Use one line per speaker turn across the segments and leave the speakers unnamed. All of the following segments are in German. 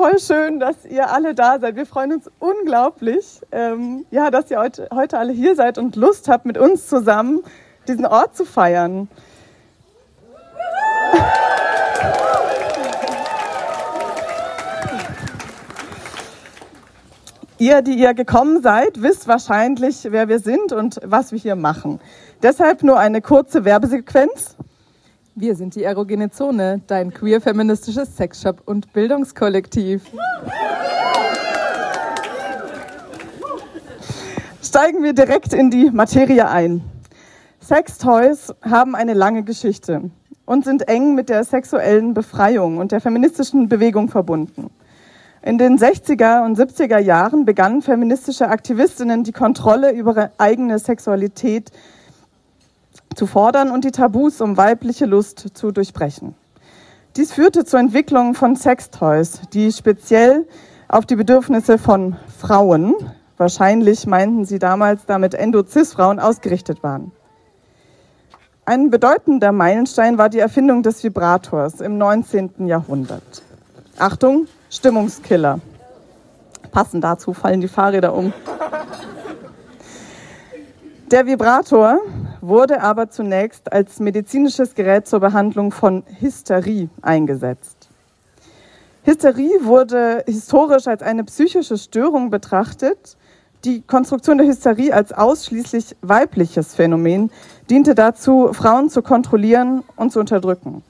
voll schön, dass ihr alle da seid. Wir freuen uns unglaublich, ähm, ja, dass ihr heute, heute alle hier seid und Lust habt, mit uns zusammen diesen Ort zu feiern. Ihr, die ihr gekommen seid, wisst wahrscheinlich, wer wir sind und was wir hier machen. Deshalb nur eine kurze Werbesequenz.
Wir sind die Erogene Zone, dein queer-feministisches Sexshop und Bildungskollektiv.
Steigen wir direkt in die Materie ein. Sextoys haben eine lange Geschichte und sind eng mit der sexuellen Befreiung und der feministischen Bewegung verbunden. In den 60er und 70er Jahren begannen feministische Aktivistinnen die Kontrolle über ihre eigene Sexualität zu fordern und die Tabus um weibliche Lust zu durchbrechen. Dies führte zur Entwicklung von Sextoys, die speziell auf die Bedürfnisse von Frauen, wahrscheinlich meinten sie damals damit Endo-Cis-Frauen, ausgerichtet waren. Ein bedeutender Meilenstein war die Erfindung des Vibrators im 19. Jahrhundert. Achtung, Stimmungskiller. Passend dazu fallen die Fahrräder um. Der Vibrator wurde aber zunächst als medizinisches Gerät zur Behandlung von Hysterie eingesetzt. Hysterie wurde historisch als eine psychische Störung betrachtet. Die Konstruktion der Hysterie als ausschließlich weibliches Phänomen diente dazu, Frauen zu kontrollieren und zu unterdrücken.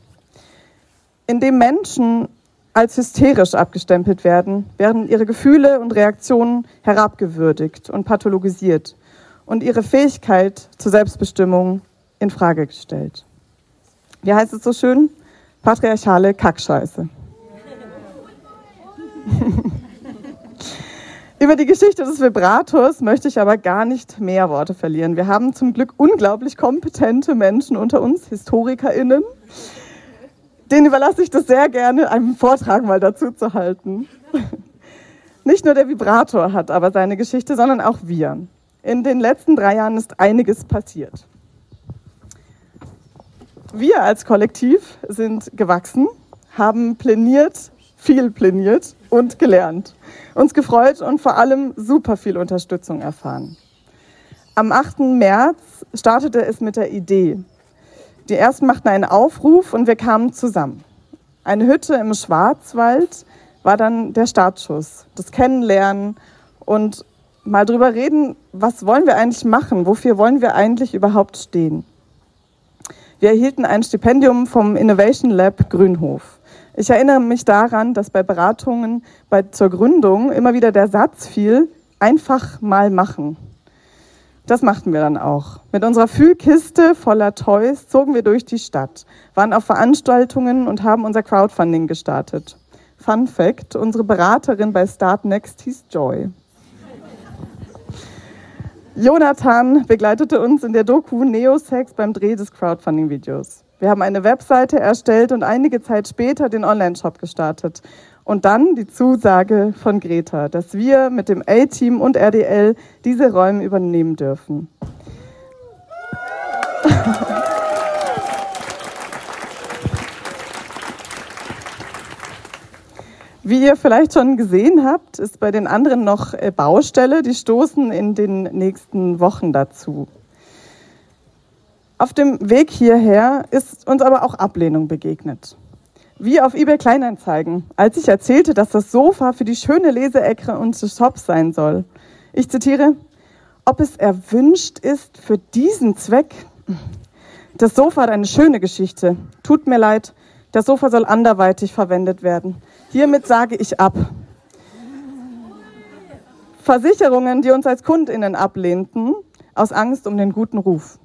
Indem Menschen als hysterisch abgestempelt werden, werden ihre Gefühle und Reaktionen herabgewürdigt und pathologisiert und ihre Fähigkeit zur Selbstbestimmung in Frage gestellt. Wie heißt es so schön? Patriarchale Kackscheiße. Über die Geschichte des Vibrators möchte ich aber gar nicht mehr Worte verlieren. Wir haben zum Glück unglaublich kompetente Menschen unter uns, HistorikerInnen, den überlasse ich das sehr gerne, einen Vortrag mal dazu zu halten. Nicht nur der Vibrator hat aber seine Geschichte, sondern auch wir. In den letzten drei Jahren ist einiges passiert. Wir als Kollektiv sind gewachsen, haben pläniert, viel pläniert und gelernt, uns gefreut und vor allem super viel Unterstützung erfahren. Am 8. März startete es mit der Idee, die ersten machten einen Aufruf und wir kamen zusammen. Eine Hütte im Schwarzwald war dann der Startschuss, das Kennenlernen und mal drüber reden, was wollen wir eigentlich machen, wofür wollen wir eigentlich überhaupt stehen. Wir erhielten ein Stipendium vom Innovation Lab Grünhof. Ich erinnere mich daran, dass bei Beratungen bei, zur Gründung immer wieder der Satz fiel, einfach mal machen. Das machten wir dann auch. Mit unserer Fühlkiste voller Toys zogen wir durch die Stadt, waren auf Veranstaltungen und haben unser Crowdfunding gestartet. Fun Fact, unsere Beraterin bei Start Next hieß Joy. Jonathan begleitete uns in der Doku Neosex beim Dreh des Crowdfunding-Videos. Wir haben eine Webseite erstellt und einige Zeit später den Online-Shop gestartet. Und dann die Zusage von Greta, dass wir mit dem A-Team und RDL diese Räume übernehmen dürfen. Wie ihr vielleicht schon gesehen habt, ist bei den anderen noch äh, Baustelle. Die stoßen in den nächsten Wochen dazu. Auf dem Weg hierher ist uns aber auch Ablehnung begegnet wie auf eBay Kleinanzeigen, als ich erzählte, dass das Sofa für die schöne Leseecke unseres Shops sein soll. Ich zitiere, ob es erwünscht ist für diesen Zweck. Das Sofa hat eine schöne Geschichte. Tut mir leid, das Sofa soll anderweitig verwendet werden. Hiermit sage ich ab. Versicherungen, die uns als Kundinnen ablehnten, aus Angst um den guten Ruf.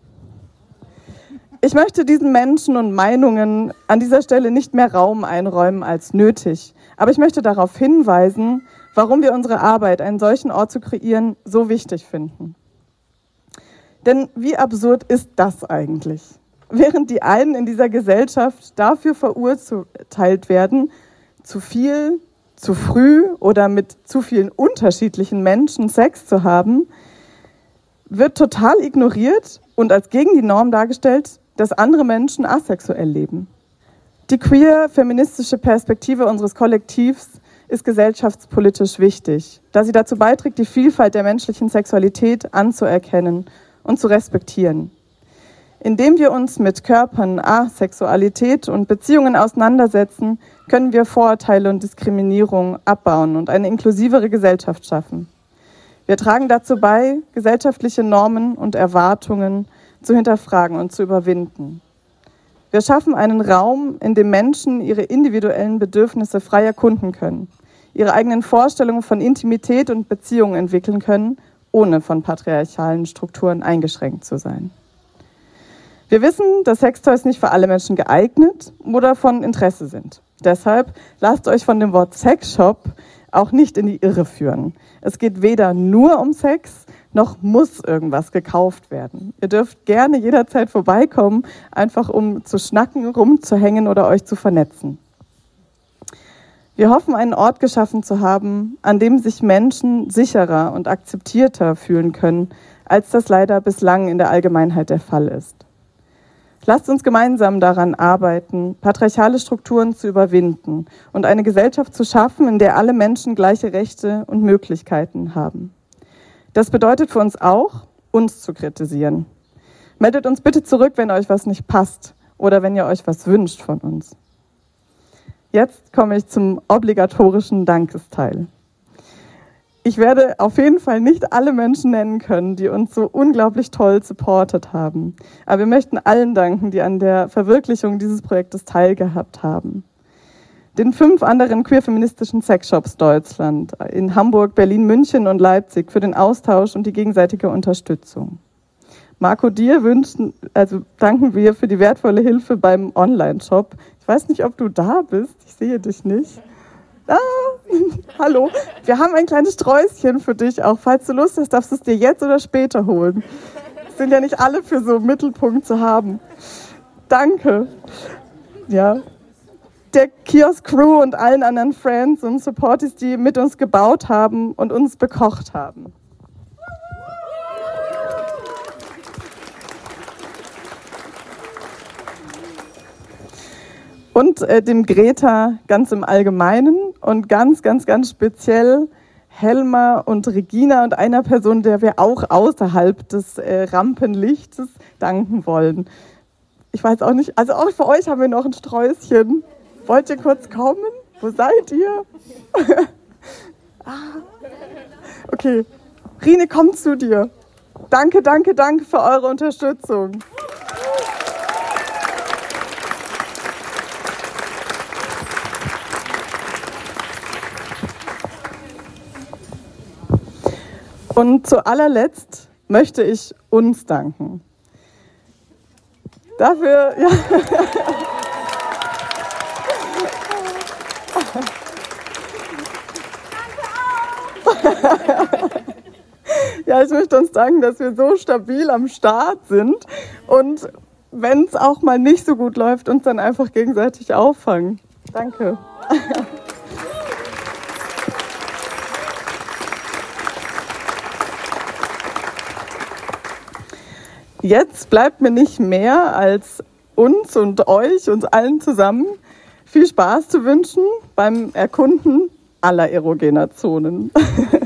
Ich möchte diesen Menschen und Meinungen an dieser Stelle nicht mehr Raum einräumen als nötig. Aber ich möchte darauf hinweisen, warum wir unsere Arbeit, einen solchen Ort zu kreieren, so wichtig finden. Denn wie absurd ist das eigentlich? Während die einen in dieser Gesellschaft dafür verurteilt werden, zu viel, zu früh oder mit zu vielen unterschiedlichen Menschen Sex zu haben, wird total ignoriert und als gegen die Norm dargestellt, dass andere Menschen asexuell leben. Die queer feministische Perspektive unseres Kollektivs ist gesellschaftspolitisch wichtig, da sie dazu beiträgt, die Vielfalt der menschlichen Sexualität anzuerkennen und zu respektieren. Indem wir uns mit Körpern, Asexualität und Beziehungen auseinandersetzen, können wir Vorurteile und Diskriminierung abbauen und eine inklusivere Gesellschaft schaffen. Wir tragen dazu bei, gesellschaftliche Normen und Erwartungen zu hinterfragen und zu überwinden. Wir schaffen einen Raum, in dem Menschen ihre individuellen Bedürfnisse frei erkunden können, ihre eigenen Vorstellungen von Intimität und Beziehungen entwickeln können, ohne von patriarchalen Strukturen eingeschränkt zu sein. Wir wissen, dass Sextoys nicht für alle Menschen geeignet oder von Interesse sind. Deshalb lasst euch von dem Wort Sexshop auch nicht in die Irre führen. Es geht weder nur um Sex, noch muss irgendwas gekauft werden. Ihr dürft gerne jederzeit vorbeikommen, einfach um zu schnacken, rumzuhängen oder euch zu vernetzen. Wir hoffen, einen Ort geschaffen zu haben, an dem sich Menschen sicherer und akzeptierter fühlen können, als das leider bislang in der Allgemeinheit der Fall ist. Lasst uns gemeinsam daran arbeiten, patriarchale Strukturen zu überwinden und eine Gesellschaft zu schaffen, in der alle Menschen gleiche Rechte und Möglichkeiten haben. Das bedeutet für uns auch, uns zu kritisieren. Meldet uns bitte zurück, wenn euch was nicht passt oder wenn ihr euch was wünscht von uns. Jetzt komme ich zum obligatorischen Dankesteil. Ich werde auf jeden Fall nicht alle Menschen nennen können, die uns so unglaublich toll supportet haben. Aber wir möchten allen danken, die an der Verwirklichung dieses Projektes teilgehabt haben. Den fünf anderen queer-feministischen Sexshops Deutschland in Hamburg, Berlin, München und Leipzig für den Austausch und die gegenseitige Unterstützung. Marco, dir wünschen, also danken wir für die wertvolle Hilfe beim Online-Shop. Ich weiß nicht, ob du da bist. Ich sehe dich nicht. Ah, hallo. Wir haben ein kleines Sträußchen für dich auch. Falls du Lust hast, darfst du es dir jetzt oder später holen. Sind ja nicht alle für so Mittelpunkt zu haben. Danke. Ja. Der Kiosk Crew und allen anderen Friends und Supporters, die mit uns gebaut haben und uns bekocht haben. und äh, dem Greta ganz im Allgemeinen und ganz, ganz, ganz speziell Helma und Regina und einer Person, der wir auch außerhalb des äh, Rampenlichtes danken wollen. Ich weiß auch nicht, also auch für euch haben wir noch ein Sträußchen. Wollt ihr kurz kommen? Wo seid ihr? ah. Okay, Rine, komm zu dir. Danke, danke, danke für eure Unterstützung. Und zu allerletzt möchte ich uns danken. Dafür, ja. ja, ich möchte uns danken, dass wir so stabil am Start sind und wenn es auch mal nicht so gut läuft, uns dann einfach gegenseitig auffangen. Danke. Jetzt bleibt mir nicht mehr, als uns und euch, uns allen zusammen, viel Spaß zu wünschen beim Erkunden aller erogener Zonen.